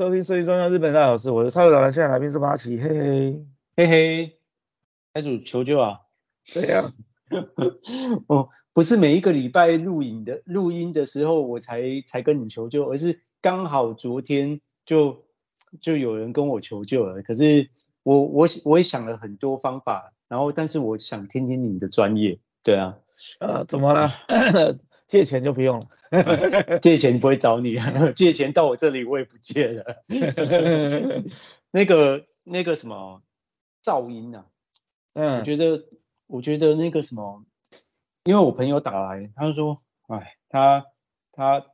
收听设计专家日本大小事，我是超级导弹，现在来宾是八奇，嘿嘿嘿嘿，开主求救啊！对呀、啊，哦，不是每一个礼拜录影的录音的时候我才才跟你求救，而是刚好昨天就就有人跟我求救了。可是我我我也想了很多方法，然后但是我想听听你的专业，对啊，呃，怎么了？借钱就不用了，借钱不会找你，借钱到我这里我也不借了。那个那个什么噪音啊，嗯，我觉得我觉得那个什么，因为我朋友打来，他就说，哎，他他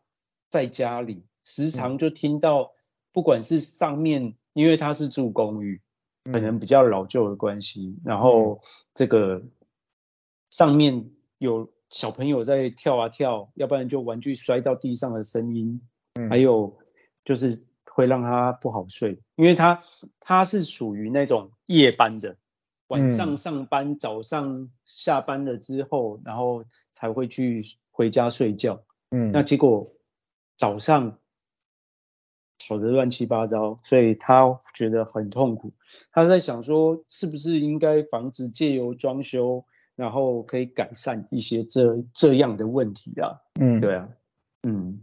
在家里时常就听到，不管是上面，因为他是住公寓，可能比较老旧的关系，然后这个上面有。小朋友在跳啊跳，要不然就玩具摔到地上的声音，嗯，还有就是会让他不好睡，因为他他是属于那种夜班的，晚上上班，嗯，早上下班了之后，然后才会去回家睡觉，嗯，那结果早上吵得乱七八糟，所以他觉得很痛苦，他在想说是不是应该房子借由装修。然后可以改善一些这这样的问题啊，嗯，对啊，嗯，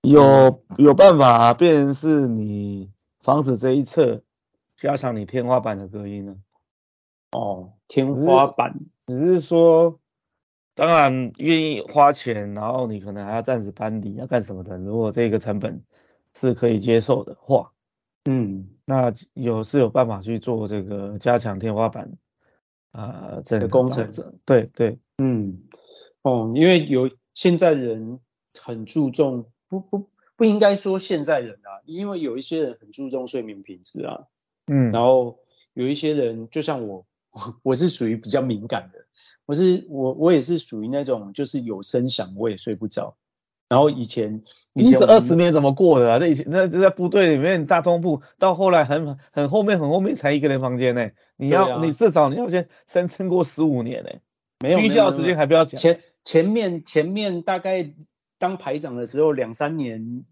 有有办法变成是你房子这一侧加强你天花板的隔音呢？哦，天花板，只是说，当然愿意花钱，然后你可能还要暂时搬离，要干什么的？如果这个成本是可以接受的话，嗯，那有是有办法去做这个加强天花板。啊，这个工程，对对，嗯，哦，因为有现在人很注重，不不不应该说现在人啊，因为有一些人很注重睡眠品质啊，嗯，然后有一些人就像我，我是属于比较敏感的，我是我我也是属于那种就是有声响我也睡不着。然后以前，以前你这二十年怎么过的啊？这以前那在部队里面大通铺，到后来很很后面很后面才一个人房间呢。你要、啊、你至少你要先先撑过十五年呢。没有，居校时间还不要讲。前前面前面大概当排长的时候两三年，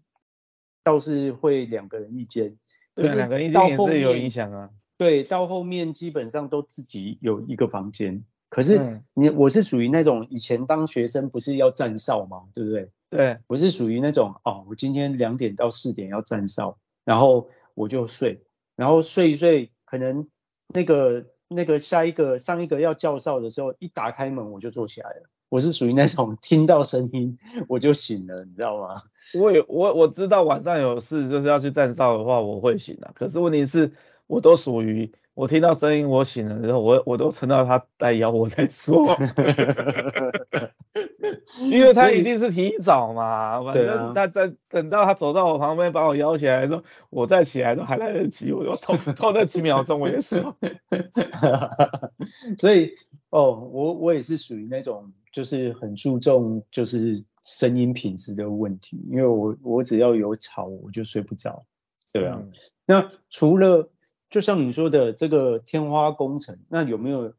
倒是会两个人一间。对，两个人一间也是有影响啊。对，到后面基本上都自己有一个房间。可是你、嗯、我是属于那种以前当学生不是要站哨吗？对不对？对，我是属于那种哦，我今天两点到四点要站哨，然后我就睡，然后睡一睡，可能那个那个下一个上一个要叫哨的时候，一打开门我就坐起来了。我是属于那种听到声音我就醒了，你知道吗？我有我我知道晚上有事就是要去站哨的话，我会醒的。可是问题是，我都属于。我听到声音，我醒了之后，我我都撑到他来摇我再说，因为他一定是提早嘛，反正他在等到他走到我旁边把我摇起来的时候，我再起来都还来得及，我就偷偷那几秒钟我也说，所以哦，我我也是属于那种就是很注重就是声音品质的问题，因为我我只要有吵我就睡不着，对啊，嗯、那除了。就像你说的这个天花工程，那有没有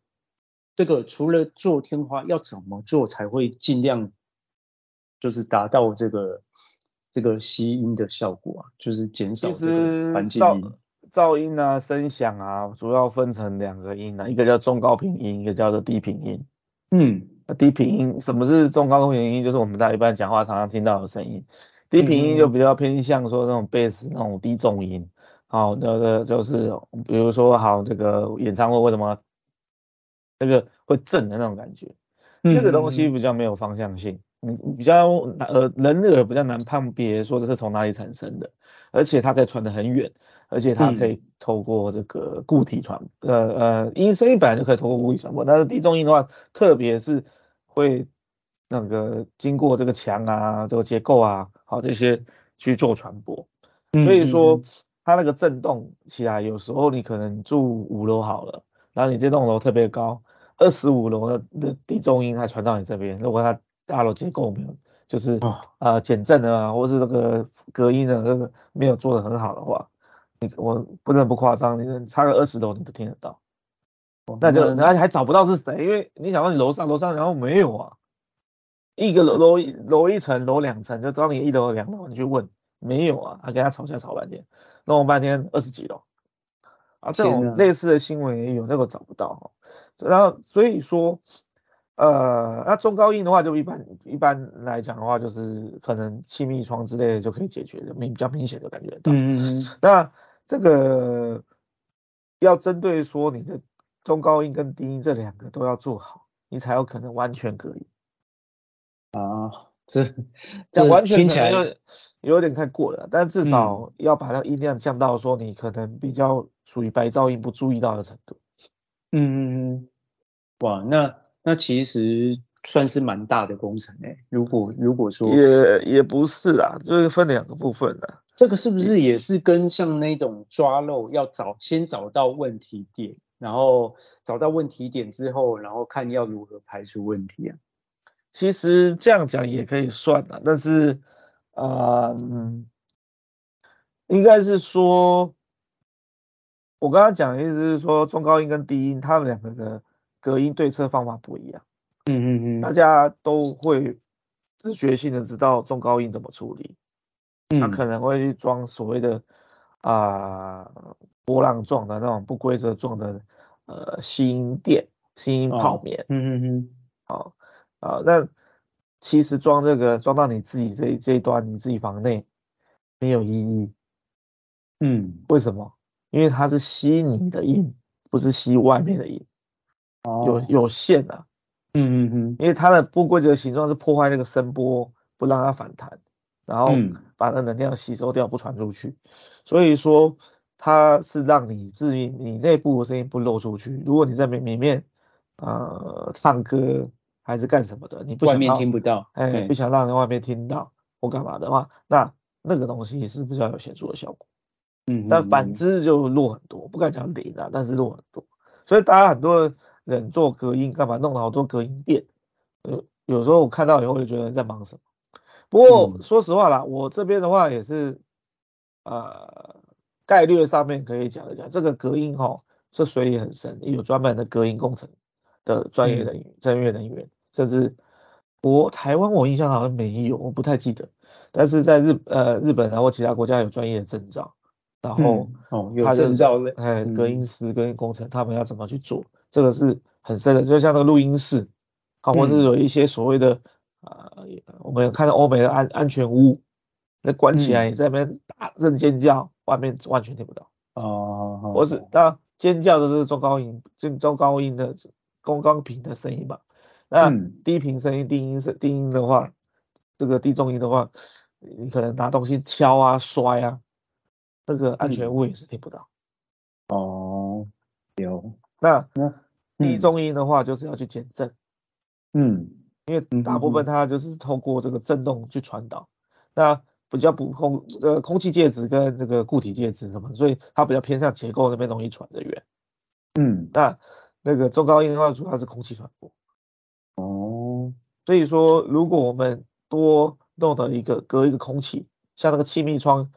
这个除了做天花，要怎么做才会尽量就是达到这个这个吸音的效果啊？就是减少这个环境音、噪音啊、声响啊，主要分成两个音啊，一个叫中高频音，一个叫做低频音。嗯，低频音什么是中高频音？就是我们在一般讲话常常听到的声音。低频音就比较偏向说那种贝斯那种低重音。好，那个就是，比如说，好，这个演唱会为什么那个会震的那种感觉？嗯，这个东西比较没有方向性，嗯，比较呃人耳比较难判别说这是从哪里产生的，而且它可以传得很远，而且它可以透过这个固体传，呃呃，音声音本来就可以透过固体传播，但是低中音的话，特别是会那个经过这个墙啊、这个结构啊，好这些去做传播，所以说。嗯它那个震动起来，有时候你可能住五楼好了，然后你这栋楼特别高，二十五楼的地中音还传到你这边，如果它大楼结构没有，就是啊减震啊，或是那个隔音的那个没有做得很好的话，你我不能不夸张，你差个二十楼你都听得到，那就然后还找不到是谁，因为你想到你楼上楼上然后没有啊，一个楼楼楼一层楼两层，就当你一楼两楼你去问。没有啊，还跟他吵架吵半天，弄了半天二十几楼。啊，这种类似的新闻也有，那个找不到。然后所以说，呃，那中高音的话，就一般一般来讲的话，就是可能气密窗之类的就可以解决的，明比较明显的感觉到。嗯嗯。那这个要针对说你的中高音跟低音这两个都要做好，你才有可能完全隔音。啊，这 这完全听起来有有点太过了，但至少要把那音量降到说你可能比较。属于白噪音不注意到的程度。嗯嗯嗯，哇，那那其实算是蛮大的工程诶。如果如果说也也不是啦，就是分两个部分的。这个是不是也是跟像那种抓漏要找先找到问题点，然后找到问题点之后，然后看要如何排除问题啊？其实这样讲也可以算啦，但是啊，嗯，应该是说。我刚刚讲的意思是说，中高音跟低音，他们两个的隔音对策方法不一样。嗯嗯嗯，大家都会自觉性的知道中高音怎么处理。嗯，他可能会去装所谓的啊、呃、波浪状的那种不规则状的呃吸音垫、吸音泡棉。嗯嗯嗯。好啊，那其实装这个装到你自己这这一端，你自己房内没有意义。嗯，为什么？因为它是吸你的音，不是吸外面的音，哦、有有限的、啊，嗯嗯嗯，因为它的不规则形状是破坏那个声波，不让它反弹，然后把那能量吸收掉，不传出去，嗯、所以说它是让你自己你内部的声音不漏出去。如果你在里里面呃唱歌还是干什么的，你不想外面听不到，哎，嘿不想让人外面听到或干嘛的话，那那个东西是比较有显著的效果。嗯，但反之就弱很多，不敢讲零啊，但是弱很多。所以大家很多人做隔音干嘛，弄了好多隔音垫。有有时候我看到以后就觉得在忙什么。不过说实话啦，我这边的话也是，呃，概率上面可以讲一讲，这个隔音哦是水也很深，有专门的隔音工程的专业人员、专业人员，甚至我台湾我印象好像没有，我不太记得，但是在日呃日本然后其他国家有专业的证照。然后，哦，有证照的，哎，隔音师、隔音工程，他们要怎么去做？这个是很深的，就像那个录音室，啊，或者有一些所谓的，呃，我们有看到欧美的安安全屋，那关起来，你在那边大声尖叫，外面完全听不到。哦，或是那尖叫的是中高音，中中高音的中高频的声音嘛？那低频声音、低音声、低音的话，这个低中音的话，你可能拿东西敲啊、摔啊。这个安全物也是听不到。嗯、哦，有。那低中音的话，就是要去减震。嗯，因为大部分它就是透过这个震动去传导。嗯、那比较不空，呃，空气介质跟这个固体介质什么，所以它比较偏向结构那边容易传得远。嗯，那那个中高音的话，主要是空气传播。哦，所以说，如果我们多弄的一个隔一个空气，像那个气密窗。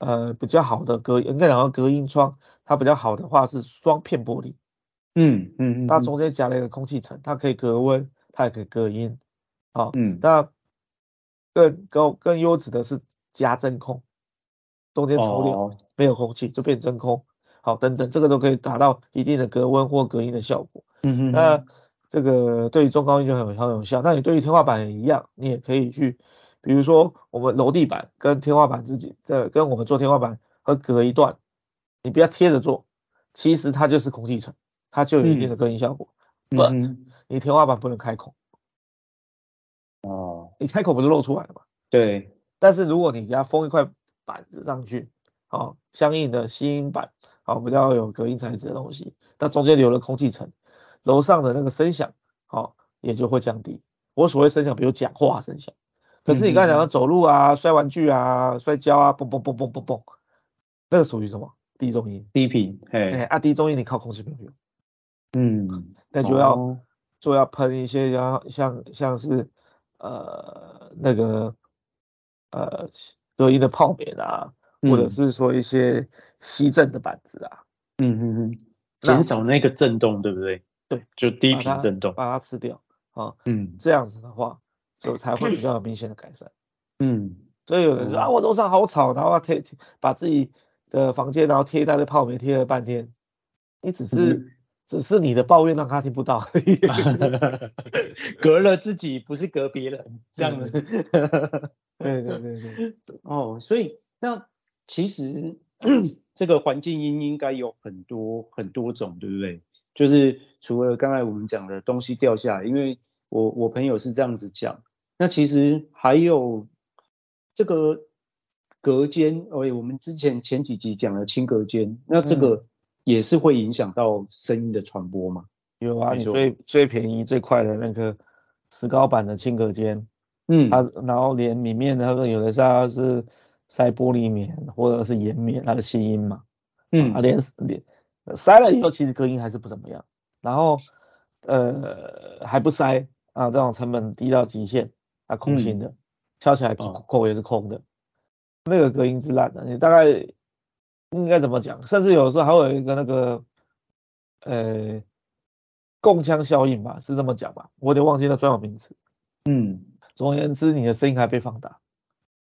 呃，比较好的隔，应该讲隔音窗，它比较好的话是双片玻璃。嗯嗯嗯，它中间夹了一个空气层，它可以隔温，它也可以隔音。好，嗯，那更高更优质的是加真空，中间抽掉没有空气就变真空。好，等等，这个都可以达到一定的隔温或隔音的效果。嗯嗯，那这个对于中高音就很很有效。那你对于天花板也一样，你也可以去。比如说，我们楼地板跟天花板自己的，跟我们做天花板和隔一段，你不要贴着做，其实它就是空气层，它就有一定的隔音效果。嗯、But 你天花板不能开孔，哦，你开口不是露出来了吗？对。但是如果你给它封一块板子上去，好，相应的吸音板，好，比较有隔音材质的东西，它中间留了空气层，楼上的那个声响，好，也就会降低。我所谓声响，比如讲话声响。可是你刚才讲到走路啊、摔玩具啊、摔跤啊，嘣嘣嘣嘣嘣嘣，那个属于什么？低中音。低频。哎，啊，低中音你靠空气没有用。嗯。那就要、哦、就要喷一些然后像像是呃那个呃隔音的泡棉啊，嗯、或者是说一些吸震的板子啊。嗯嗯嗯。减少那个震动，对不对？对，就低频震动，把它，吃掉啊。嗯。这样子的话。就才会比较有明显的改善。嗯，所以有人说、嗯、啊，我楼上好吵，然后贴把自己的房间然后贴一大堆泡棉，贴了半天，你只是、嗯、只是你的抱怨让他听不到 隔了自己不是隔别人这样子，对对对对，哦，所以那其实 这个环境音应该有很多很多种，对不对？就是除了刚才我们讲的东西掉下来，因为我我朋友是这样子讲，那其实还有。这个隔间，哎，我们之前前几集讲了轻隔间，那这个也是会影响到声音的传播吗？嗯、有啊，你最最便宜最快的那个石膏板的轻隔间，嗯，它然后连里面那个有的时候是塞玻璃棉或者是岩棉，它的吸音嘛，嗯，啊连连塞了以后其实隔音还是不怎么样，然后呃还不塞啊，这种成本低到极限，啊空心的。嗯敲起来口也是空的，哦、那个隔音是烂的。你大概应该怎么讲？甚至有时候还会有一个那个呃共腔效应吧，是这么讲吧？我有点忘记那专有名词。嗯，总而言之，你的声音还被放大。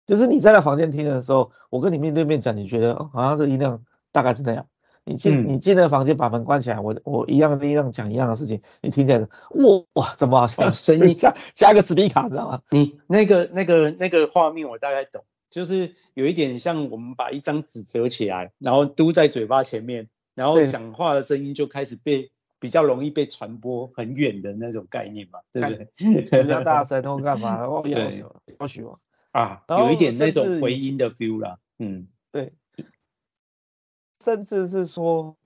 就是你在那房间听的时候，我跟你面对面讲，你觉得好像这音量大概是那样。你进、嗯、你进那房间把门关起来，我我一样的音量讲一样的事情，你听起来哇哇怎么好像声音加加个 speaker 知道吗？你那个那个那个画面我大概懂，就是有一点像我们把一张纸折起来，然后嘟在嘴巴前面，然后讲话的声音就开始被比较容易被传播很远的那种概念嘛，对不对？比较大声或干嘛？哦，要许要啊，有一点那种回音的 feel 啦，嗯，对。甚至是说，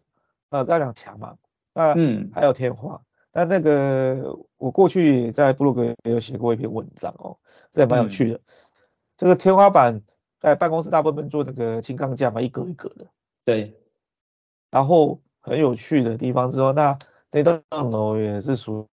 呃，刚刚讲墙嘛，那嗯，还有天花，那、嗯、那个我过去在部落格也有写过一篇文章哦，这也蛮有趣的。嗯、这个天花板在办公室大部分做那个轻钢架嘛，一格一格的。对。然后很有趣的地方是说，那那栋楼也是属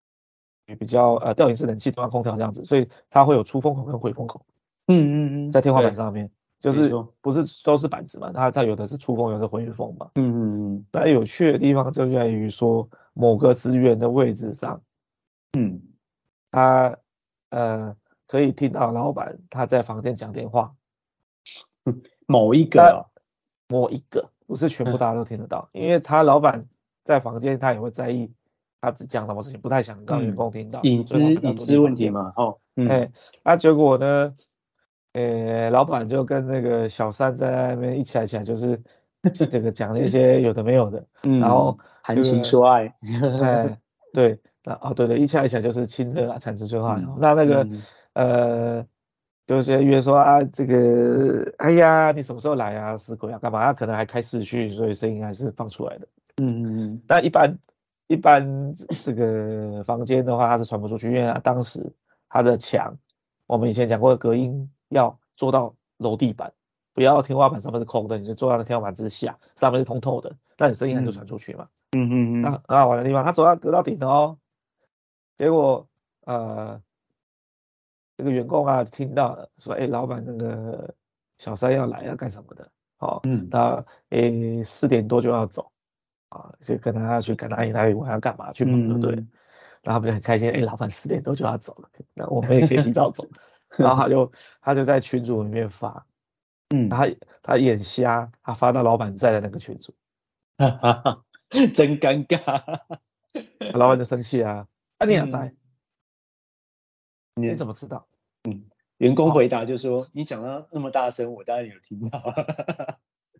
于比较呃吊顶式冷气中央空调这样子，所以它会有出风口跟回风口。嗯嗯嗯，在天花板上面。就是不是都是板子嘛？它它有的是出风，有的是回风嘛。嗯嗯嗯。那有趣的地方就在于说，某个资源的位置上，嗯，他呃可以听到老板他在房间讲电话。某一个、啊，某一个，不是全部大家都听得到，嗯、因为他老板在房间，他也会在意他只讲什么事情，不太想让员工听到。隐私隐私问题嘛。哦。嗯。哎，那结果呢？呃、欸，老板就跟那个小三在那边一起来讲，就是这个讲了一些有的没有的，嗯，然后谈情说爱，哎，对，那哦对对，一起来讲就是亲热啊，谈情说爱。那那个、嗯、呃，就是约说啊，这个，哎呀，你什么时候来啊？死鬼啊，干嘛？他可能还开视讯，所以声音还是放出来的。嗯嗯嗯。但一般一般这个房间的话，它是传不出去，因为它当时它的墙，我们以前讲过的隔音。要做到楼地板，不要天花板上面是空的，你就坐到那天花板之下，上面是通透的，那你声音就传出去嘛。嗯嗯嗯。那很好玩的地方，他走到隔到顶的哦，结果呃这个员工啊听到了说，哎、欸，老板那个小三要来要干什么的？哦，嗯，那诶四点多就要走啊，就跟他去赶哪里哪里玩要干嘛去忙就对了，嗯、然后他们就很开心，哎、欸，老板四点多就要走了，那我们也可以提早走。然后他就他就在群组里面发，嗯，他他眼瞎，他发到老板在的那个群组，哈哈哈，真尴尬，老板就生气啊，啊你也在，嗯、你怎么知道？嗯，员工回答就说，你讲到那么大声，我当然有听到，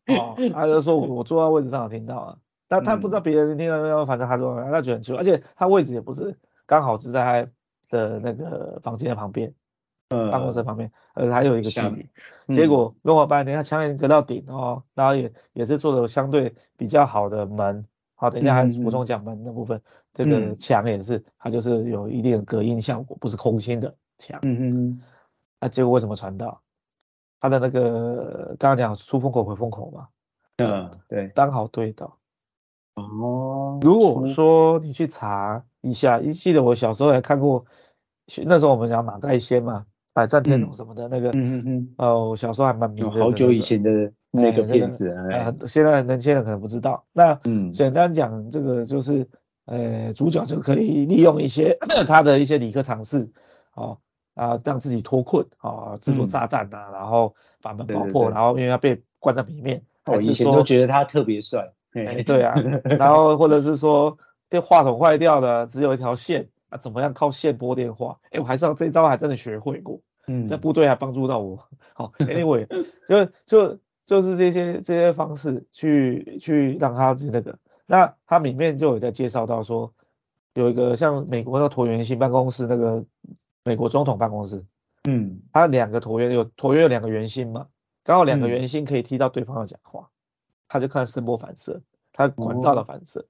哦，他就说我 我坐在位置上有听到啊，但他不知道别人听到没有，反正他说他觉得很奇怪，而且他位置也不是刚好是在他的那个房间的旁边。呃，办公室旁边，呃，还有一个距离，嗯、结果弄了半天，他墙也隔到顶哦，然后也也是做的相对比较好的门，好，等一下还补充讲门的部分，嗯、这个墙也是，它就是有一定的隔音效果，不是空心的墙，嗯嗯，那结果为什么传到？它的那个刚刚讲出风口回风口嘛，嗯，对，刚好对到，哦，如果说你去查一下，一记得我小时候也看过，那时候我们讲马盖先嘛。百战天龙什么的那个，嗯嗯嗯，哦，我小时候还蛮迷的。好久以前的那个片子，啊，现在年轻人可能不知道。那，嗯，简单讲，这个就是，呃，主角就可以利用一些 他的一些理科常识，哦，啊让自己脱困啊，制作炸弹啊，嗯、然后把门爆破，然后因为他被关在里面。我以前都觉得他特别帅。哎，对啊，然后或者是说电话筒坏掉了，只有一条线啊，怎么样靠线拨电话？哎，我还知道这招还真的学会过，嗯，在部队还帮助到我。好，Anyway，就就就是这些这些方式去去让他是那个。那他里面就有在介绍到说，有一个像美国的椭圆形办公室，那个美国总统办公室，嗯，他两个椭圆有椭圆有两个圆心嘛，刚好两个圆心可以踢到对方的讲话，嗯、他就看声波反射，他管道的反射，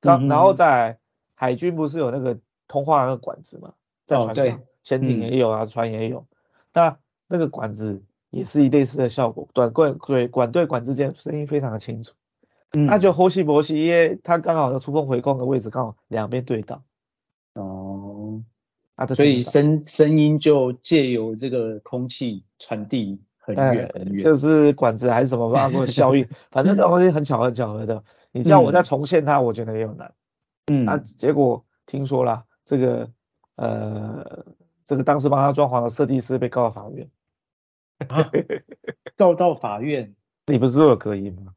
然、哦、然后在海军不是有那个通话那个管子嘛，在船上，哦、潜艇也有啊，嗯、船也有，那那个管子也是一类似的效果，短管对管对管之间声音非常的清楚。嗯，那就呼吸博西，因为它刚好的出风回光的位置刚好两边对到，哦，啊，所以声声音就借由这个空气传递很远很远，就是管子还是什么发过效应，反正这东西很巧很巧合的。你叫我再重现它，我觉得也有难。嗯，啊，结果听说啦，这个呃，这个当时帮他装潢的设计师被告到法院，啊、告到法院，你不是说有隔音吗？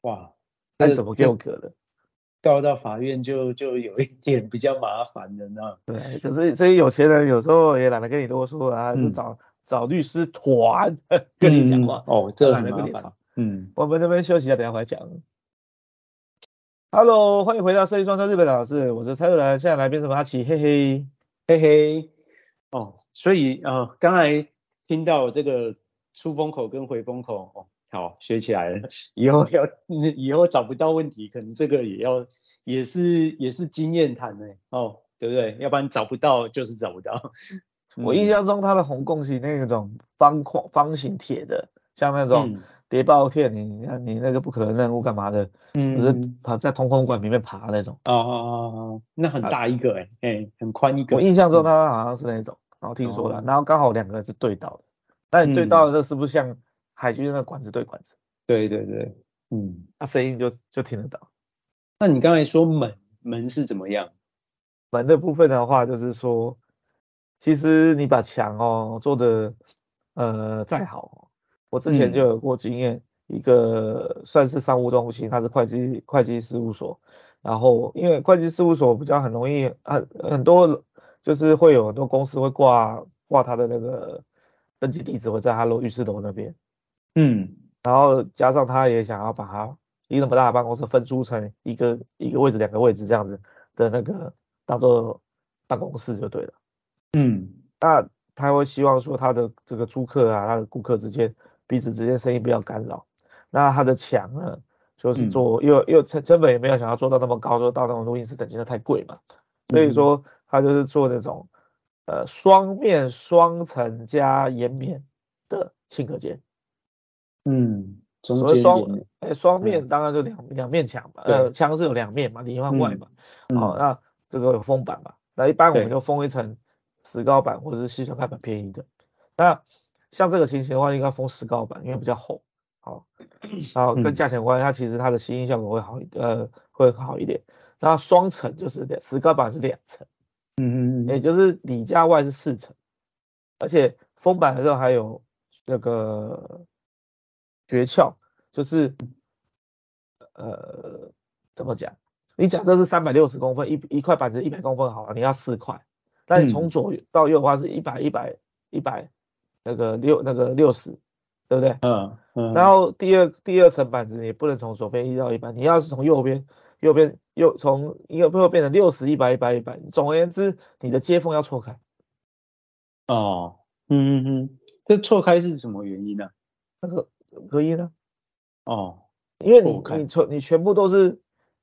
哇，那怎么就隔了？告到法院就就有一点比较麻烦的呢。对，可是所以有钱人有时候也懒得跟你啰嗦啊，就找、嗯、找律师团 跟你讲话、嗯。哦，这很麻烦。嗯，我们这边休息一下，等下回来讲。Hello，欢迎回到设计装修日本老师，我是蔡日兰，现在来宾是阿奇，嘿嘿嘿嘿。哦，所以呃，刚才听到这个出风口跟回风口哦。好，学起来了，以后要 以后找不到问题，可能这个也要也是也是经验谈呢，哦，对不对？要不然找不到就是找不到。我印象中它的红贡是那种方框方形铁的，像那种谍报片，你看你那个不可能任务干嘛的，嗯，是爬在通风管里面爬那种。哦哦哦哦，那很大一个哎，哎，很宽一个。我印象中它好像是那种，然后听说了，然后刚好两个是对到的，但你对到的这是不是像？海军那个管子对管子，对对对，嗯，那声音就就听得到。那你刚才说门门是怎么样？门的部分的话，就是说，其实你把墙哦做的呃再好，我之前就有过经验，嗯、一个算是商务中心，它是会计会计事务所，然后因为会计事务所比较很容易很很多就是会有很多公司会挂挂他的那个登记地址会在他楼浴室楼那边。嗯，然后加上他也想要把它一个那么大的办公室分租成一个一个位置两个位置这样子的那个当做办公室就对了。嗯，那他会希望说他的这个租客啊，他的顾客之间彼此之间声音不要干扰。那它的墙呢，就是做又、嗯、又成成本也没有想要做到那么高，做到那种录音室等级的太贵嘛。所以说它就是做那种呃双面双层加岩棉的轻隔间。嗯，所谓双诶双面当然就两两面墙嘛，呃墙是有两面嘛，里外外嘛，好那这个有封板嘛，那一般我们就封一层石膏板或者是矽酸钙板便宜的，那像这个情形的话应该封石膏板，因为比较厚，好，然后跟价钱关系，它其实它的吸音效果会好一呃会好一点，那双层就是石膏板是两层，嗯嗯嗯，也就是里加外是四层，而且封板的时候还有那个。诀窍就是，呃，怎么讲？你假设是三百六十公分，一一块板子一百公分好了，你要四块。但你从左到右的话是一百一百一百那个六那个六十，对不对？嗯嗯。然后第二第二层板子也不能从左边移到一百，你要是从右边右边右从右边变成六十一百一百一百。总而言之，你的接缝要错开。哦，嗯嗯嗯，这错开是什么原因呢？那个。隔音呢？哦，因为你你全你全部都是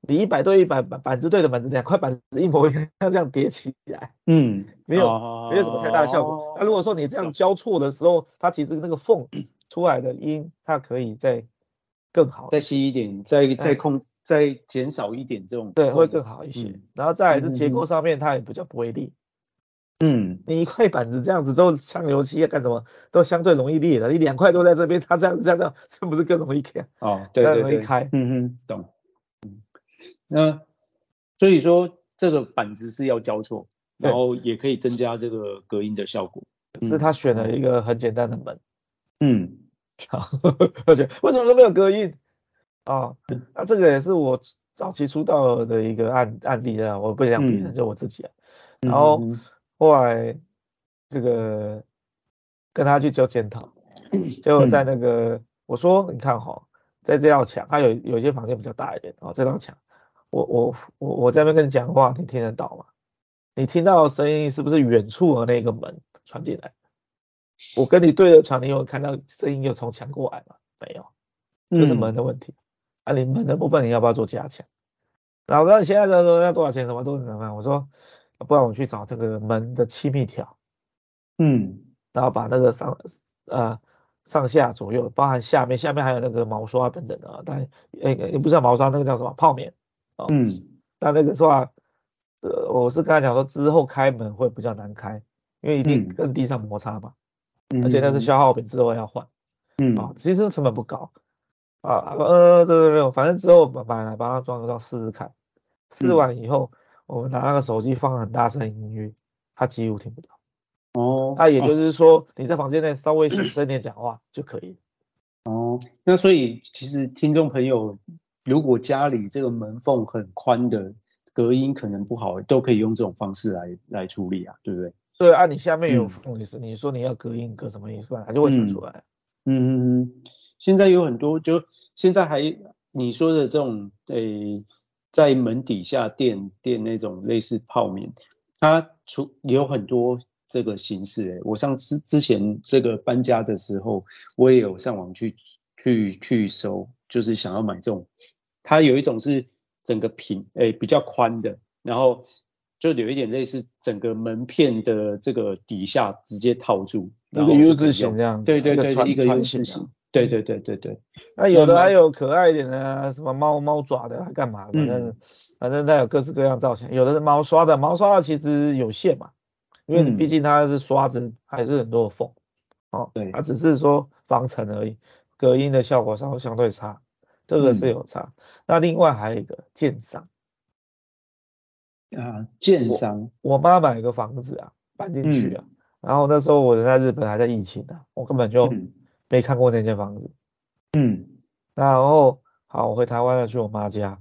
你一百对一百板板子对的板子，两块板子一模一样，像 这样叠起来，嗯，没有、哦、没有什么太大的效果。那、哦、如果说你这样交错的时候，它其实那个缝 出来的音，它可以再更好，再细一点，再再控、嗯、再减少一点这种，对，会更好一些。嗯、然后再来是结构上面，它也比较不会裂。嗯，你一块板子这样子都像油漆啊干什么，都相对容易裂的。你两块都在这边，它这样子这样这样，是不是更容易开？哦，对对对，容易开。嗯嗯，懂。嗯，那所以说这个板子是要交错，然后也可以增加这个隔音的效果。是他选了一个很简单的门。嗯，而且为什么都没有隔音？啊，那这个也是我早期出道的一个案案例啊，我不想别人，就我自己啊。然后后来这个跟他去做检讨，就在那个我说你看哈，在这道墙，它有有一些房间比较大一点啊，这道墙，我我我我在那边跟你讲话，你听得到吗？你听到的声音是不是远处的那个门传进来？我跟你对着墙，你有看到声音又从墙过来吗？没有，就是门的问题。啊，你门的部分你要不要做加强？老哥，你现在在说要多少钱？什么都是怎么？我说，不然我去找这个门的气密条，嗯，然后把那个上呃上下左右，包含下面，下面还有那个毛刷等等的，但诶也不知道毛刷，那个叫什么泡棉，哦、嗯，但那个说话，呃，我是跟他讲说之后开门会比较难开，因为一定跟地上摩擦嘛，嗯、而且那是消耗品，之后要换，嗯，啊、哦，其实成本不高。啊呃，对对对，反正之后买来把它装上试试看，试完以后，我们拿那个手机放很大声音乐，它几乎听不到。哦，那也就是说你在房间内稍微小声点讲话就可以。哦，那所以其实听众朋友，如果家里这个门缝很宽的，隔音可能不好，都可以用这种方式来来处理啊，对不对？对啊，你下面有缝，你是你说你要隔音隔什么意思？它就会传出来。嗯嗯嗯。现在有很多，就现在还你说的这种，诶，在门底下垫垫那种类似泡棉，它出有很多这个形式诶。我上次之前这个搬家的时候，我也有上网去去去收，就是想要买这种，它有一种是整个平诶比较宽的，然后就有一点类似整个门片的这个底下直接套住，一个 U 字形这样，对对对，一个 U 字形。对对对对对，那有的还有可爱一点的，什么猫猫爪的，还干嘛？反正、嗯、反正它有各式各样造型，有的是毛刷的，毛刷的其实有限嘛，因为你毕竟它是刷子，还是很多的缝，哦，对，它只是说防尘而已，隔音的效果稍微相对差，这个是有差。嗯、那另外还有一个建商，啊，建商，我妈买一个房子啊，搬进去啊，嗯、然后那时候我人在日本还在疫情啊，我根本就。嗯。没看过那间房子，嗯，然后好，我回台湾了，去我妈家，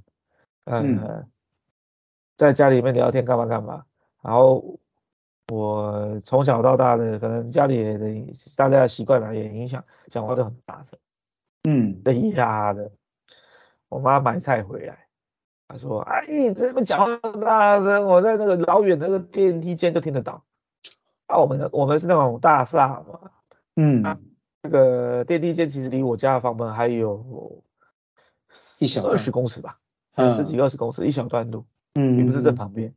嗯，嗯。在家里面聊天干嘛干嘛，然后我从小到大的可能家里的大家的习惯啊也影响，讲话都很大声，嗯，等一下的，我妈买菜回来，她说，哎，你这么讲话那么大声，我在那个老远那个电梯间就听得到，啊，我们的我们是那种大厦嘛，嗯。啊这个电梯间其实离我家的房门还有一小二十公尺吧，十几二十公尺，一小段路，嗯，也不是正旁边，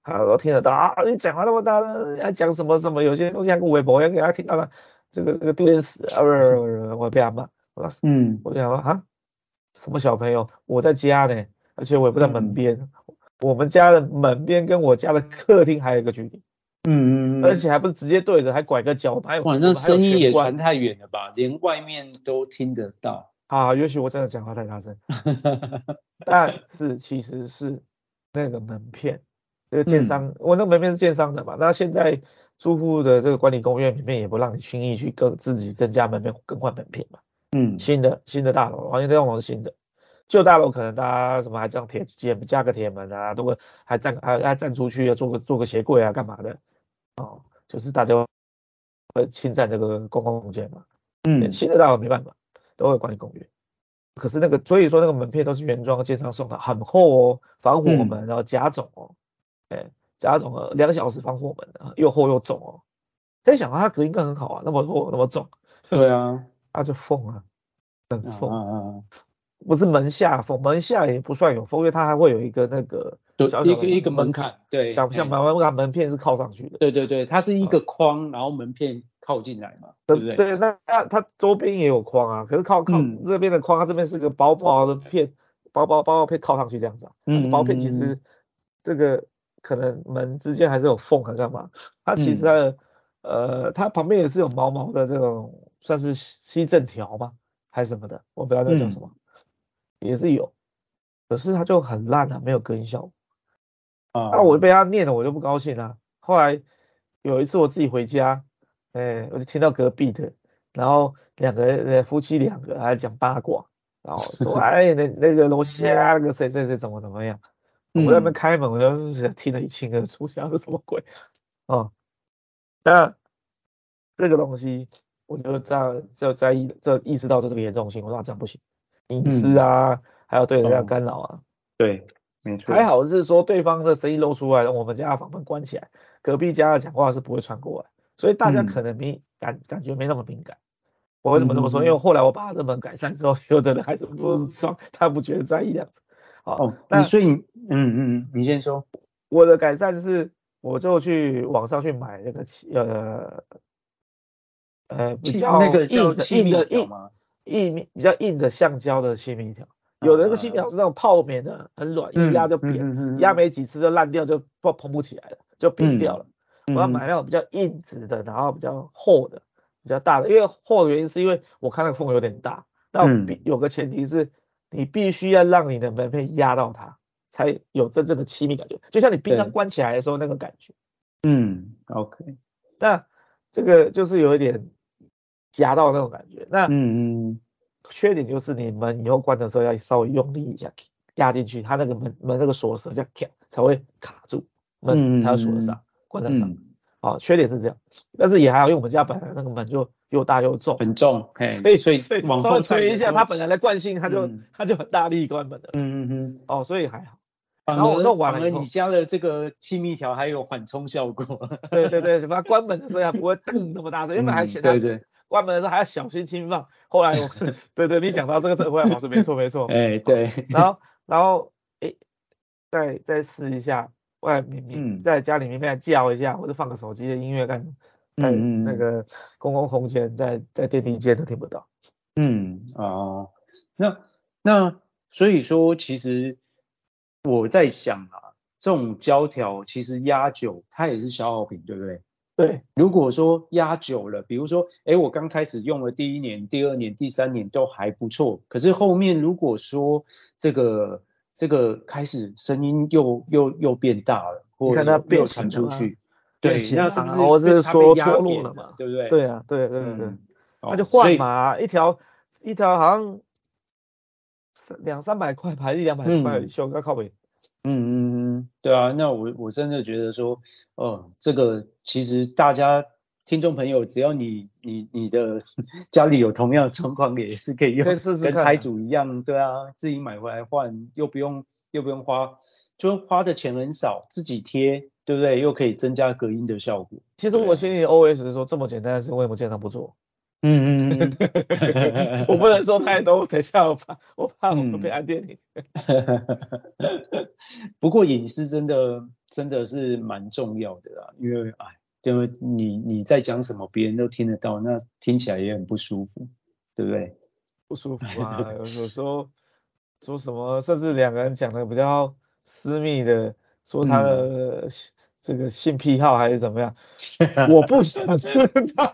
啊，我听得到啊，你讲话那么大声，还讲什么什么，有些东西还跟微博，我要给他听到了，这个这个丢脸死啊，不是不是，我被他骂，我说，嗯，我想说啊，什么小朋友，我在家呢，而且我也不在门边，我们家的门边跟我家的客厅还有一个距离。嗯嗯，而且还不是直接对着，还拐个角，还有哇，那声音也传太远了吧？连外面都听得到。啊，也许我真的讲话太大声。但是其实是那个门片，这个建商，嗯、我那个门片是建商的嘛？那现在住户的这个管理公约里面也不让你轻易去更自己增加门片更换门片嘛。嗯，新的新的大楼，完全这栋楼是新的，旧大楼可能大家什么还这样铁加加个铁门啊，都会还站还还站出去啊，做个做个鞋柜啊，干嘛的？哦，就是大家会侵占这个公共空间嘛，嗯，新的大楼没办法，都会管理公约。可是那个，所以说那个门片都是原装建商送的，很厚哦，防火门，然后甲种哦，哎，甲种的两小时防火门，又厚又重哦。在想啊，它隔音更很好啊，那么厚那么重，对啊，它就缝啊，很缝啊。不是门下缝，门下也不算有缝，因为它还会有一个那个一个一个门槛，对，像像门门门片是靠上去的，对对对，它是一个框，然后门片靠进来嘛，对不对？对，那它它周边也有框啊，可是靠靠这边的框，它这边是个薄薄的片，薄薄薄薄片靠上去这样子啊，嗯，薄片其实这个可能门之间还是有缝，还干嘛？它其实它的呃，它旁边也是有毛毛的这种，算是吸正条吧？还是什么的？我不知道那叫什么。也是有，可是它就很烂啊，没有隔音效果啊。那我被他念了，我就不高兴啊。后来有一次我自己回家，哎，我就听到隔壁的，然后两个呃夫妻两个还讲八卦，然后说 哎那那个楼下那个谁谁谁怎么怎么样，我在那边开门，我就听得一清二楚，想是什么鬼哦。那这个东西我就在就在意这意识到这这个严重性，我说这样不行，隐私啊，嗯、还有对人家干扰啊，对。没错，还好是说对方的声音露出来了，我们家的房门关起来，隔壁家的讲话是不会传过来，所以大家可能没感、嗯、感觉没那么敏感。我为什么这么说？嗯、因为后来我把这门改善之后，有的人还是不爽，他不觉得在意这样子。哦，那所以嗯嗯，你先说。我的改善是，我就去网上去买那个呃呃比较硬的硬的硬硬比较硬的橡胶的气密条。有的那个气密条是那种泡棉的，很软，一压就扁，压没几次就烂掉，就不蓬不起来了，就扁掉了。我要买那种比较硬质的，然后比较厚的，比较大的。因为厚的原因是因为我看那个缝有点大，但必有个前提是，你必须要让你的门被压到它，才有真正的气密感觉，就像你冰箱关起来的时候那个感觉。嗯，OK。那这个就是有一点夹到那种感觉。那嗯嗯。缺点就是你门以后关的时候要稍微用力一下压进去，它那个门门那个锁舌这样卡才会卡住，门才会锁得上，关得上。哦，缺点是这样，但是也还好，因为我们家本来那个门就又大又重，很重，所以所以所以往后推一下，它本来的惯性它就它就很大力关门的。嗯嗯嗯。哦，所以还好。然后弄完了，你家的这个气密条还有缓冲效果。对对对，什么关门的时候还不会噔那么大声，因为还嫌它关门的时候还要小心轻放。后来我，对对，你讲到这个社会好是没错没错，哎对，然后然后哎，再再试一下外面嗯在家里面再叫一下，或者放个手机的音乐看，在那个公共空间在在电梯间都听不到。嗯哦，那那所以说其实我在想啊，这种胶条其实压久它也是消耗品，对不对？对，如果说压久了，比如说，哎，我刚开始用了第一年、第二年、第三年都还不错，可是后面如果说这个这个开始声音又又又变大了，或者又传出去，对，那是不是我是说脱落了嘛？对不对？对啊，对对对对，那就换嘛，一条一条好像两三百块，还是两百块修个靠北。嗯嗯嗯，对啊，那我我真的觉得说，哦，这个其实大家听众朋友，只要你你你的 家里有同样的状况，也是可以用，跟财主一样，对啊，自己买回来换，又不用又不用花，就花的钱很少，自己贴，对不对？又可以增加隔音的效果。其实我心里 OS 是说，这么简单的事，为什么经常不做？嗯嗯嗯，我不能说太多，等一下我怕 我怕我们被按电铃。不过隐私真的真的是蛮重要的啦，因为哎，因为你你在讲什么，别人都听得到，那听起来也很不舒服，对不对？不舒服啊，有有时候说什么，甚至两个人讲的比较私密的，说他的。嗯这个性癖好还是怎么样？我不想知道，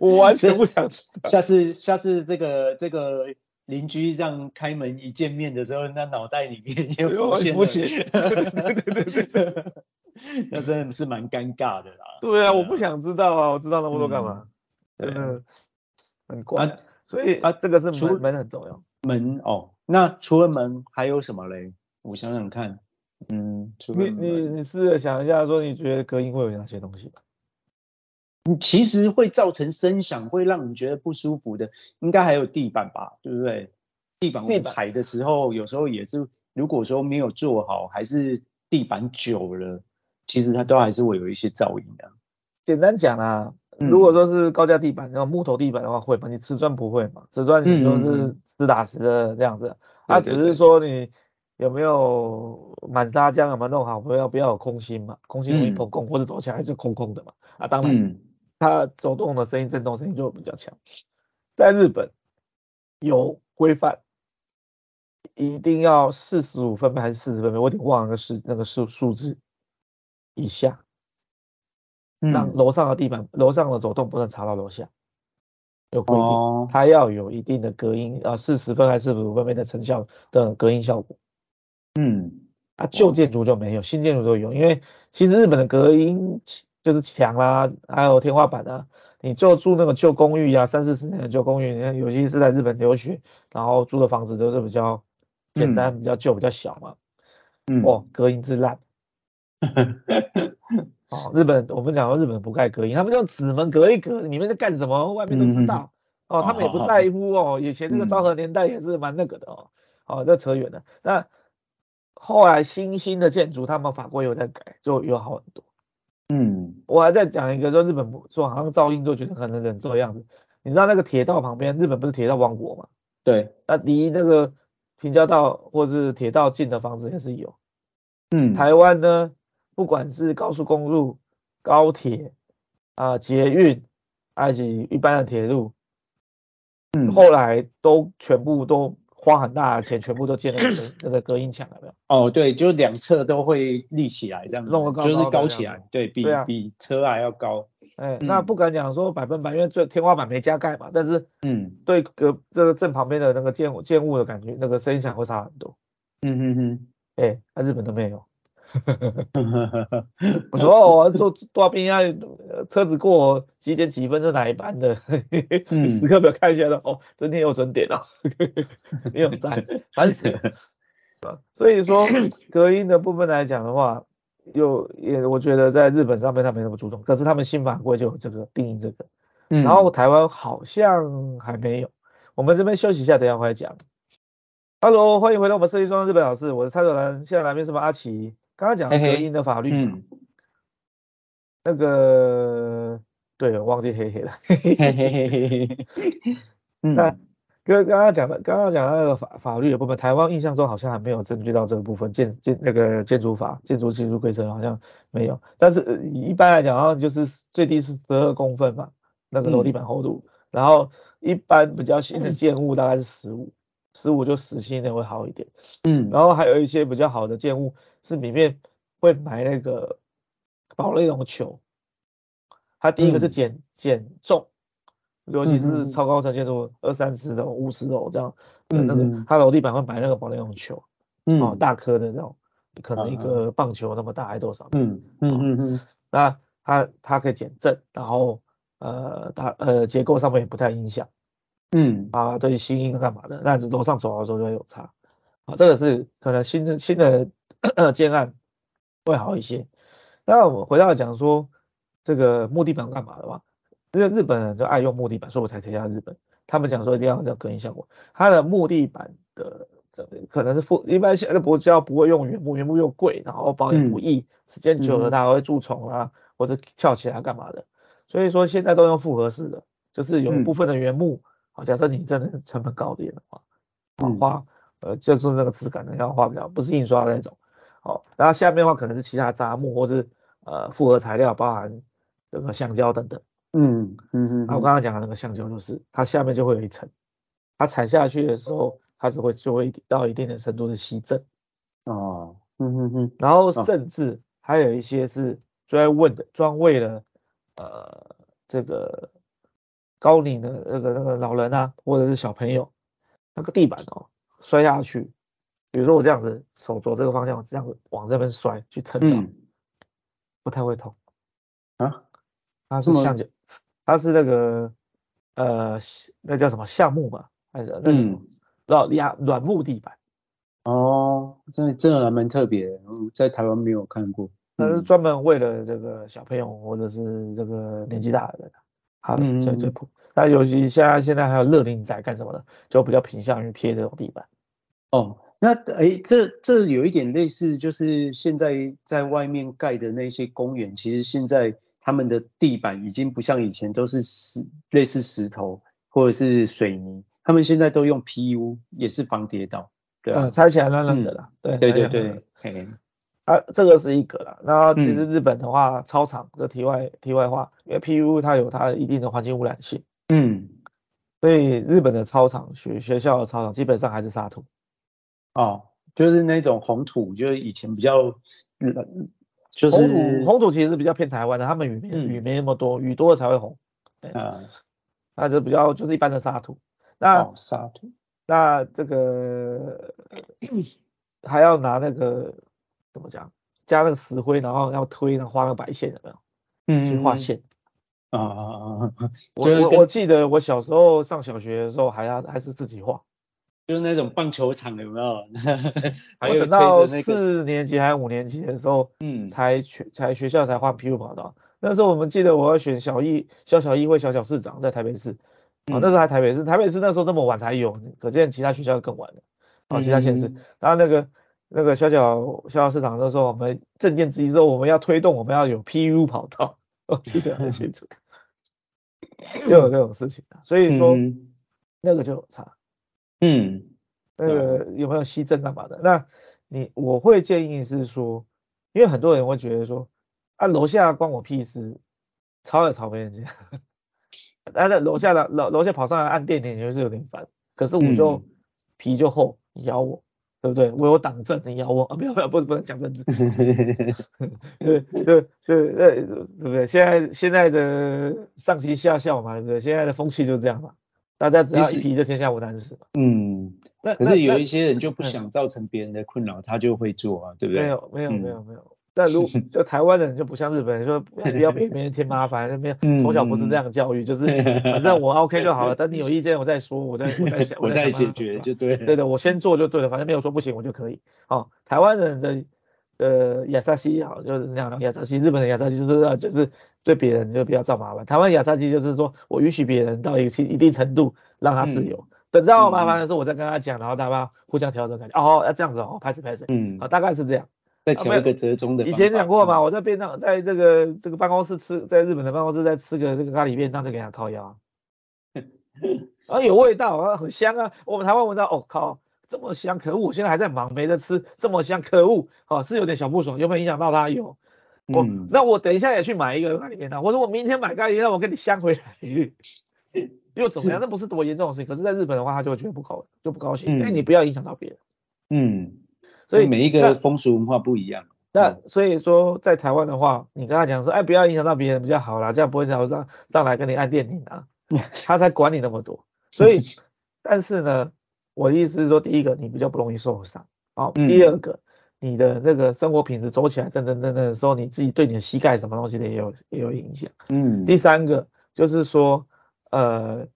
我完全不想知道。下次下次这个这个邻居这样开门一见面的时候，那脑袋里面也浮现不行。对对对对，那真的是蛮尴尬的啦。对啊，我不想知道啊，我知道那么多干嘛？真的很怪。所以啊，这个是门门很重要。门哦，那除了门还有什么嘞？我想想看。嗯，你你你试着想一下，说你觉得隔音会有哪些东西吧？你其实会造成声响，会让你觉得不舒服的，应该还有地板吧，对不对？地板我踩的时候，有时候也是，如果说没有做好，还是地板久了，其实它都还是会有一些噪音的。简单讲啊，如果说是高架地板，然后木头地板的话会吧？你瓷砖不会嘛？瓷砖你都是实打实的这样子，它只是说你。有没有满砂浆有没有弄好？不要不要有空心嘛，空心容易破空，嗯、或者走起来就空空的嘛。啊，当然，嗯、它走动的声音、震动声音就比较强。在日本有规范，一定要四十五分贝还是四十分贝？我有点忘了个数那个数数字以下，让楼上的地板、楼上的走动不能查到楼下。有规定，哦、它要有一定的隔音啊，四十分还是五分贝的成效的隔音效果。嗯，啊，旧建筑就没有，新建筑都有，因为其实日本的隔音就是墙啦，还有天花板啊，你就住那个旧公寓啊，三四十年的旧公寓，你看尤其是在日本留学，然后住的房子都是比较简单、嗯、比较旧、比较小嘛，嗯，哦，隔音之烂。哦，日本我们讲到日本不盖隔音，他们用纸门隔一隔，里面在干什么，外面都知道。嗯、哦，他们也不在乎哦。以前那个昭和年代也是蛮那个的哦。嗯、哦，这扯远了。那后来新兴的建筑，他们法规有在改，就有好很多。嗯，我还在讲一个，说日本不说好像噪音就觉得可能人这样子。你知道那个铁道旁边，日本不是铁道王国吗？对，那离那个平交道或是铁道近的房子也是有。嗯，台湾呢？不管是高速公路、高铁啊、呃、捷运，还是一般的铁路，嗯，后来都全部都花很大的钱，全部都建了那个隔音墙了没有？哦，对，就两侧都会立起来这样子，弄个高高就是高起来，对比比车还要高。哎、嗯，那不敢讲说百分百，因为这天花板没加盖嘛，但是嗯，对隔这个正旁边的那个建建物的感觉，那个声响会差很多。嗯嗯嗯，哎，那日本都没有。我说我坐多少边啊？车子过几点几分是哪一班的？时刻表看一下的哦，今天有准点了，没有在，烦死了。所以说隔音的部分来讲的话，有也我觉得在日本上面他没那么注重，可是他们新法规就有这个定义这个，然后台湾好像还没有。我们这边休息一下，等一下回来讲。Hello，欢迎回到我们设计装的日本老师，我是蔡卓兰，现在来宾是不是阿奇？刚刚讲隔音的法律，嘿嘿嗯、那个对，我忘记黑黑了。嘿嘿嘿嘿嘿嘿。那刚刚刚讲的，刚刚讲的那个法法律的部分，台湾印象中好像还没有针对到这个部分，建建那个建筑法、建筑技术规则好像没有。但是一般来讲，好像就是最低是十二公分嘛，那个楼地板厚度。嗯、然后一般比较新的建物大概是十五，十五就实心的会好一点。嗯。然后还有一些比较好的建物。是里面会埋那个保丽龙球，它第一个是减减、嗯、重，尤其是超高层建筑二三十楼、五十楼这样的那个，它楼地板会埋那个保丽龙球，嗯，哦，大颗的那种，可能一个棒球那么大还多少，嗯嗯嗯嗯，那它它可以减震，然后呃它呃结构上面也不太影响，嗯。啊对吸音干嘛的，那楼上走的时候就会有差，啊这个是可能新的新的。建案会好一些。那我们回到讲说这个木地板干嘛的话，因为日本人就爱用木地板，所以我才提到日本。他们讲说一定要叫隔音效果，它的木地板的这可能是复，一般现在不叫不会用原木，原木又贵，然后保养不易，时间久了它还会蛀虫啊，或者翘起来干嘛的。所以说现在都用复合式的，就是有一部分的原木，好，假设你真的成本高点的话，花呃就是那个质感的要花比较，不是印刷的那种。好，然后下面的话可能是其他杂木或是呃复合材料，包含这个橡胶等等。嗯嗯嗯。然后我刚刚讲的那个橡胶就是它下面就会有一层，它踩下去的时候，它只会就会到一定的程度的吸震。哦，嗯嗯嗯。然后甚至还有一些是专问的，专为了呃这个高龄的那个那个老人啊，或者是小朋友，那个地板哦摔下去。比如说我这样子手肘这个方向，我这样子往这边摔去撑到，嗯、不太会痛啊。它是橡胶，它是那个呃那叫什么橡木吧，还是那种软压软木地板？哦，这这还蛮特别的，在台湾没有看过。它是专门为了这个小朋友或者是这个年纪大的人，好，最最普。那尤其现在现在还有乐龄仔干什么的，就比较偏向于贴这种地板。哦。那哎，这这有一点类似，就是现在在外面盖的那些公园，其实现在他们的地板已经不像以前都是石，类似石头或者是水泥，他们现在都用 PU，也是防跌倒，对啊，拆起来烂烂的啦，对对对对，嘿，啊，这个是一个啦。那其实日本的话，操场的题外题外话，因为 PU 它有它一定的环境污染性，嗯，所以日本的操场学学校的操场基本上还是沙土。哦，就是那种红土，就是以前比较，就是红土，红土其实是比较偏台湾的，他们雨雨没那么多，雨多了才会红。嗯，那就比较就是一般的沙土。那、哦、沙土，那这个 还要拿那个怎么讲，加那个石灰，然后要推，然后画那个白线，有没有？嗯，去画线。啊啊啊啊！我我我记得我小时候上小学的时候还要还是自己画，就是那种棒球场有没有？我等到四年级还是五年级的时候，嗯，才全才学校才换 PU 跑道。那时候我们记得我要选小议小小议会小小市长在台北市，啊，那时候还台北市，台北市那时候那么晚才有，可见其他学校更晚了，啊，其他县市。然后那个那个小小小小市长那时候我们政见之一说我们要推动我们要有 PU 跑道，我记得很清楚。就有这种事情，所以说、嗯、那个就有差，嗯，那个有没有吸震干嘛的？那你我会建议是说，因为很多人会觉得说，啊楼下关我屁事，吵也吵没人家，但是楼下的楼楼下跑上来按电铃，就是有点烦。可是我就、嗯、皮就厚，你咬我。对不对？我有党证，你咬我啊！不要不要，不不能讲政治。对对对对对不对？现在现在的上行下效嘛，对不对？现在的风气就是这样嘛，大家只要一皮就天下无难事嘛。嗯，那可是有一些人就不想造成别人的困扰，他就会做啊，对不对？没有没有没有没有。但如 就台湾人就不像日本人说，不要给别人添麻烦，那边从小不是这样教育，就是反正我 OK 就好了，等你有意见我再说，我再我再想，我再解决就对。对的，我先做就对了，反正没有说不行我就可以。哦，台湾人的呃亚萨西好就是那样的亚萨西，日本的亚萨西就是就是对别人就比较造麻烦，台湾雅萨基就是说我允许别人到一个一定程度让他自由，等到麻烦的时候我再跟他讲，然后大家互相调整感觉。哦，要这样子哦，拍谁拍谁，嗯，啊大概是这样。再调一个折中的、啊。以前讲过嘛，我在便当，在这个这个办公室吃，在日本的办公室再吃个这个咖喱便当，就给他靠腰。啊，有味道啊，很香啊。我们台湾闻到，哦靠，这么香，可恶！我现在还在忙，没得吃，这么香，可恶。好、哦，是有点小不爽，有没有影响到他？有。我、嗯、那我等一下也去买一个咖喱便当。我说我明天买咖喱，让我跟你相回来。又怎么样？那不是多严重的事情。可是在日本的话，他就会觉得不高，就不高兴。哎、嗯，你不要影响到别人。嗯。所以每一个风俗文化不一样。那所以说，在台湾的话，你跟他讲说，哎，不要影响到别人比较好啦，这样不会上上上来跟你按电铃啊，他才管你那么多。所以，但是呢，我的意思是说，第一个你比较不容易受伤，好，第二个你的那个生活品质走起来等等等等的时候，你自己对你的膝盖什么东西的也有也有影响。嗯。第三个就是说，呃，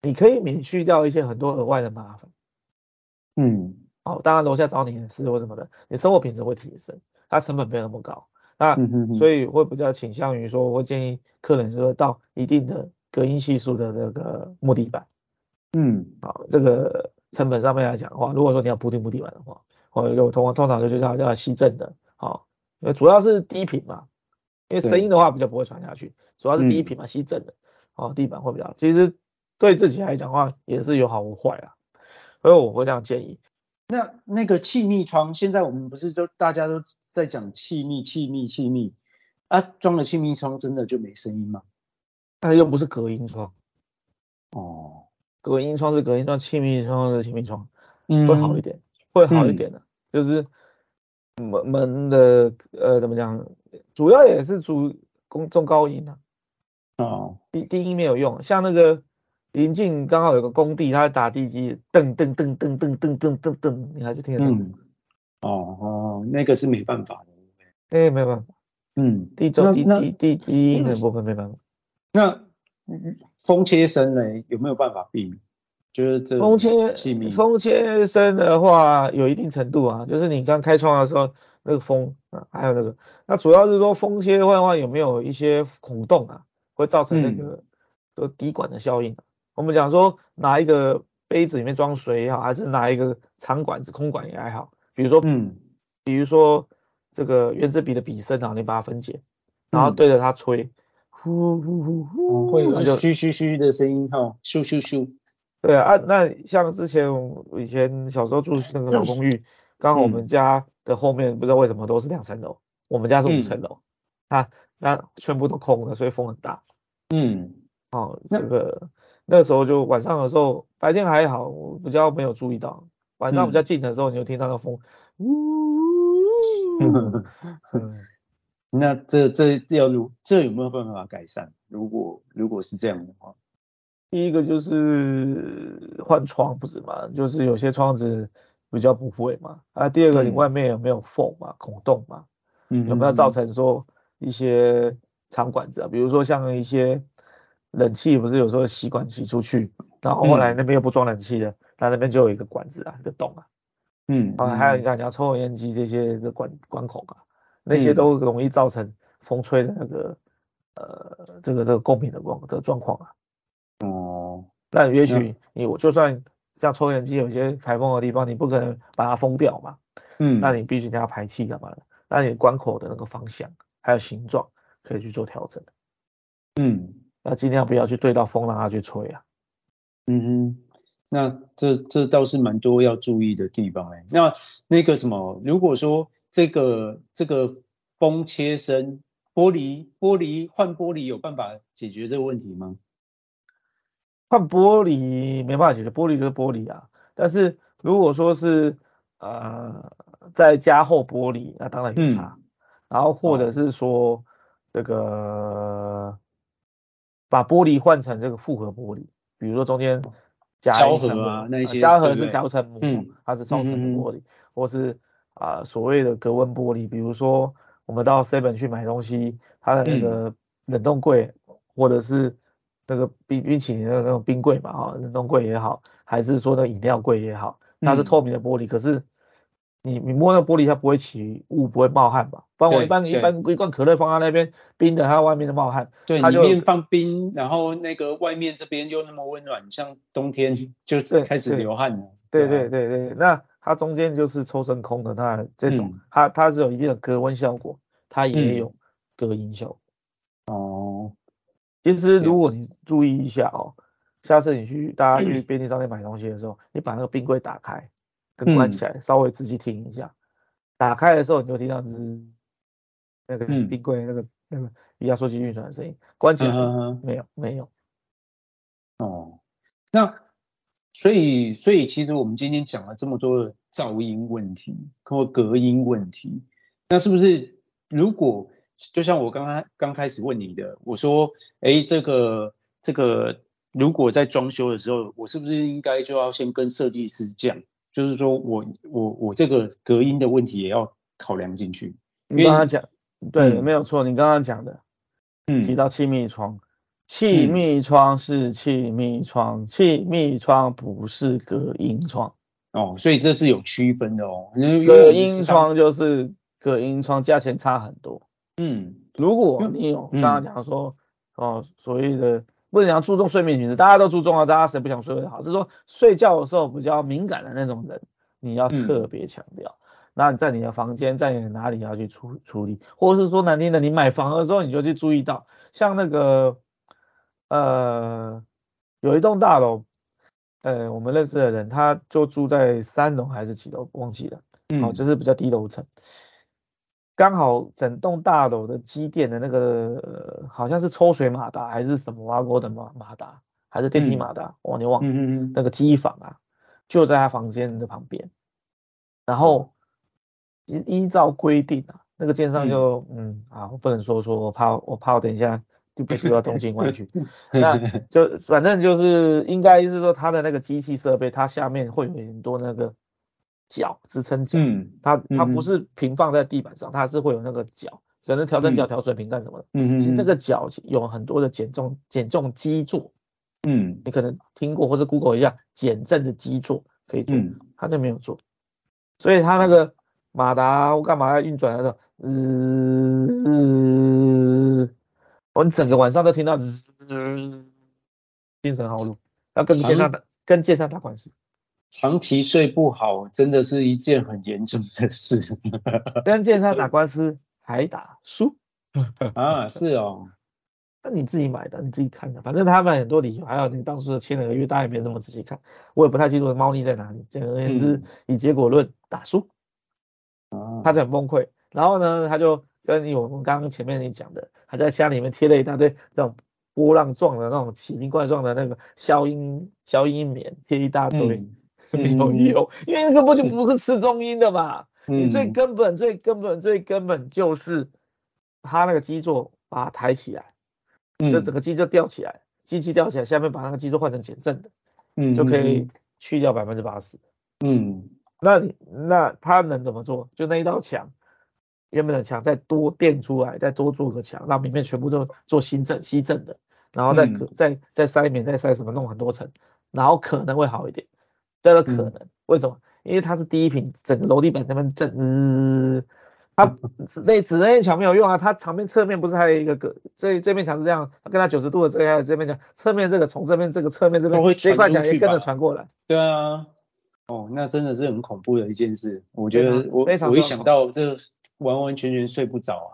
你可以免去掉一些很多额外的麻烦。嗯。好，当然楼下找你也是或什么的，你生活品质会提升，它成本没有那么高，那所以会比较倾向于说，我会建议客人说到一定的隔音系数的那个木地板，嗯，好，这个成本上面来讲的话，如果说你要铺地木地板的话，或者通通常就叫叫吸震的，好，因为主要是低频嘛，因为声音的话比较不会传下去，主要是低频嘛，吸震的，哦，地板会比较，其实对自己来讲的话也是有好无坏啊，所以我会这样建议。那那个气密窗，现在我们不是都大家都在讲气密、气密、气密啊？装了气密窗真的就没声音吗？它又不是隔音窗。哦，隔音窗是隔音窗，气密窗是气密窗，嗯，会好一点，会好一点的，嗯、就是门门的呃怎么讲，主要也是主中中高音的、啊。哦，低低音没有用，像那个。临近刚好有个工地，他在打地基，噔噔噔噔噔噔噔噔噔，你还是听得到。嗯。哦哦，那个是没办法的。哎，没办法。嗯，低中低低低低音的部分没办法。那风切声呢？有没有办法避免？就是这风切风切声的话，有一定程度啊，就是你刚开窗的时候，那个风啊，还有那个，那主要是说风切的话，有没有一些孔洞啊，会造成那个就滴管的效应。我们讲说拿一个杯子里面装水也好，还是拿一个长管子空管也还好，比如说，嗯，比如说这个原子笔的笔身啊，你把它分解，然后对着它吹，呼呼呼呼，会有嘘嘘嘘的声音哈，咻咻咻。对啊，那像之前以前小时候住那个老公寓，刚好我们家的后面不知道为什么都是两层楼，我们家是五层楼，啊，那全部都空了，所以风很大。嗯。哦，这个那时候就晚上的时候，白天还好，我比较没有注意到。晚上比较近的时候，你就听到那风，呜。那这这要如这有没有办法改善？如果如果是这样的话，第一个就是换窗不是嘛？就是有些窗子比较不会嘛。啊，第二个你外面有没有缝嘛，孔洞嘛，嗯，有没有造成说一些长管子啊？比如说像一些冷气不是有时候吸管吸出去，然后后来那边又不装冷气的，它那边就有一个管子啊，一个洞啊，嗯，啊，还有你看你要抽油烟机这些的管管孔啊，那些都容易造成风吹的那个呃这个这个过敏的状的状况啊。哦，那也许你我就算。像抽烟机有一些排风的地方，你不可能把它封掉嘛，嗯，那你必须得要排气干嘛的？那你关口的那个方向还有形状可以去做调整，嗯，那尽量不要去对到风让它去吹啊，嗯哼，那这这倒是蛮多要注意的地方哎、欸，那那个什么，如果说这个这个风切身玻璃玻璃换玻璃有办法解决这个问题吗？换玻璃没办法解决，玻璃就是玻璃啊。但是如果说是呃再加厚玻璃，那当然有差。嗯、然后或者是说这个把玻璃换成这个复合玻璃，比如说中间加一层啊那些，胶合是胶层膜，嗯、它是双层的玻璃，嗯、或是啊、呃、所谓的隔温玻璃，比如说我们到 Seven 去买东西，它的那个冷冻柜、嗯、或者是。那个冰冰淇淋的那种冰柜嘛，哈，冷冻柜也好，还是说那个饮料柜也好，它是透明的玻璃，嗯、可是你你摸那玻璃，它不会起雾，不会冒汗吧？不然我一般一般一罐可乐放在那边冰的，它外面的冒汗。对，里面放冰，然后那个外面这边又那么温暖，像冬天 就开始流汗了。对对对对，对，那它中间就是抽真空的，它这种、嗯、它它是有一定的隔温效果，它也有隔音效果。其实如果你注意一下哦，下次你去大家去 便利商店买东西的时候，你把那个冰柜打开跟关起来，稍微仔细听一下。打开的时候你就听到是，那个冰柜那个那个压缩机运转的声音。关起来没有没有。哦，那所以所以其实我们今天讲了这么多的噪音问题或隔音问题，那是不是如果？就像我刚刚刚开始问你的，我说，哎，这个这个，如果在装修的时候，我是不是应该就要先跟设计师讲，就是说我我我这个隔音的问题也要考量进去。你刚刚讲，对，没有错，你刚刚讲的，嗯，提到气密窗，气密窗是气密窗，气密窗不是隔音窗。哦，所以这是有区分的哦。隔音窗就是隔音窗，价钱差很多。嗯，如果你有刚刚讲说，嗯、哦，所谓的不能讲注重睡眠品质，大家都注重啊，大家谁不想睡得好？是说睡觉的时候比较敏感的那种人，你要特别强调。嗯、那你在你的房间，在你哪里要去处处理，或者是说难听的，你买房的时候你就去注意到，像那个呃，有一栋大楼，呃，我们认识的人，他就住在三楼还是几楼，忘记了，嗯，哦，就是比较低楼层。刚好整栋大楼的机电的那个、呃、好像是抽水马达还是什么挖沟的马马达，还是电梯马达，我你忘了。嗯嗯嗯。那个机房啊，就在他房间的旁边。然后依依照规定啊，那个建商就嗯，嗯啊，我不能说说，我怕我怕我等一下就被丢到东京湾去。那就反正就是应该是说他的那个机器设备，它下面会有很多那个。脚支撑脚，嗯，它它不是平放在地板上，它是会有那个脚，可能调整脚、调水平干什么的，嗯，其实那个脚有很多的减重减重基座，嗯，你可能听过或者 Google 一下减震的基座可以做，它就没有做，所以它那个马达我干嘛要运转的？时候，嗯，我整个晚上都听到，嗯，精神好弱，要跟建商打跟建商打官司。长期睡不好，真的是一件很严重的事。跟建商打官司还打输 啊？是哦，那你自己买的，你自己看的，反正他们很多理由，还有你当初签了个约，大家也没那么仔细看，我也不太清楚猫腻在哪里。简而言之，嗯、以结果论，打输。啊，他就很崩溃，然后呢，他就跟你我们刚刚前面你讲的，他在家里面贴了一大堆这种波浪状的那种奇形怪状的那个消音消音棉，贴一大堆。嗯 没有用，因为那个不就不是吃中音的嘛？嗯、你最根本、最根本、最根本就是他那个基座把它抬起来，嗯，这整个机就吊起来，机器吊起来，下面把那个基座换成减震的，嗯，就可以去掉百分之八十。嗯，那那他能怎么做？就那一道墙，原本的墙再多垫出来，再多做个墙，让里面全部都做新正、西正的，然后再再再塞面，再塞什么，弄很多层，然后可能会好一点。这个可能，嗯、为什么？因为它是第一坪，整个楼地板那边震，嗯，它那只那面墙没有用啊，它旁边侧面不是还有一个个，这这面墙是这样，它跟它九十度的这个这边墙，侧面这个从这边这个侧面这边这块墙也跟着传过来。对啊。哦，那真的是很恐怖的一件事。我觉得我我一想到这，完完全全睡不着啊。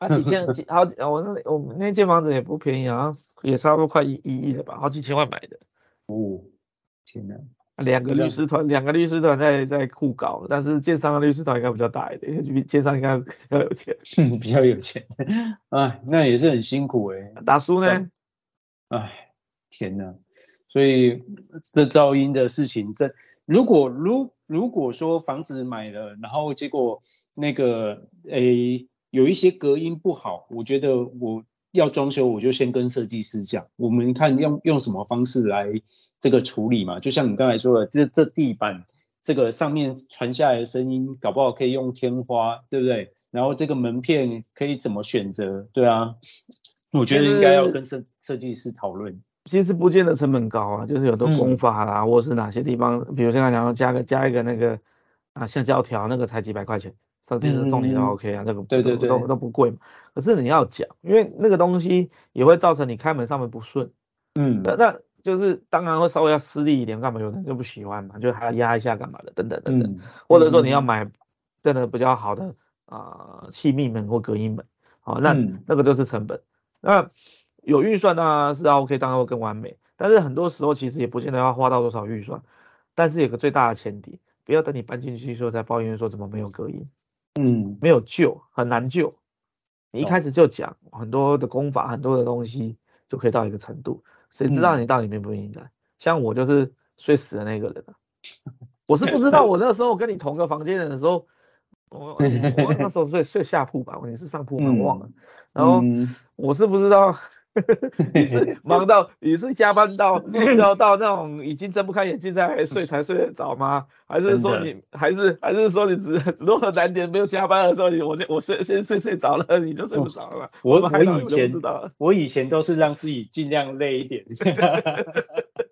啊，几千几好几，我那我们那间房子也不便宜啊，也差不多快一一亿了吧，好几千万买的。哦，天哪！两个律师团，两个律师团在在互搞，但是建商的律师团应该比较大一点，因为建商应该比较有钱。嗯，比较有钱。哎，那也是很辛苦哎、欸。大叔呢？哎，天哪！所以这噪音的事情，这。如果如如果说房子买了，然后结果那个诶有一些隔音不好，我觉得我要装修，我就先跟设计师讲，我们看用用什么方式来这个处理嘛。就像你刚才说的，这这地板这个上面传下来的声音，搞不好可以用天花，对不对？然后这个门片可以怎么选择？对啊，我觉得应该要跟设设计师讨论。其实不见得成本高啊，就是有的工法啦，嗯、或是哪些地方，比如像他讲说加个加一个那个啊橡胶条，那个才几百块钱，设计师送你都 OK 啊，嗯、那个对对对都都不贵嘛。可是你要讲，因为那个东西也会造成你开门上面不顺，嗯，那那就是当然会稍微要施力一点，干嘛有人就不喜欢嘛，就还要压一下干嘛的，等等等等，嗯、或者说你要买真的比较好的啊、呃、气密门或隔音门，好，那、嗯、那个就是成本，那。有预算呢是 OK，当然会更完美。但是很多时候其实也不见得要花到多少预算。但是有个最大的前提，不要等你搬进去的时候再抱怨说怎么没有隔音，嗯，没有救，很难救。你一开始就讲很多的功法，很多的东西就可以到一个程度，谁知道你到底明不明白？嗯、像我就是睡死的那个人啊，我是不知道 我那时候跟你同个房间的时候，我我那时候睡睡下铺吧，你是上铺吗？我忘了。然后我是不知道。你是忙到你是加班到到到那种已经睁不开眼睛才睡才睡得着吗？还是说你还是还是说你只只多了难点没有加班的时候你我我睡先睡睡着了你就睡不着了？我我以前我以前都是让自己尽量累一点。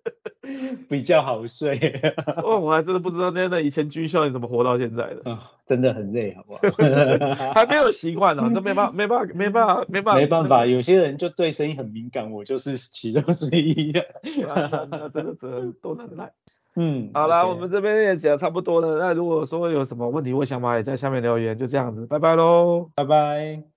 比较好睡，哦，我还真的不知道那那以前军校你怎么活到现在的，啊，真的很累，好不好？还没有习惯呢，这没办法，没办法，没办法，没办法，没办法。有些人就对声音很敏感，我就是其中之一。那真的真的都能耐。嗯，好了，我们这边也讲差不多了。那如果说有什么问题或想法，也在下面留言。就这样子，拜拜喽，拜拜。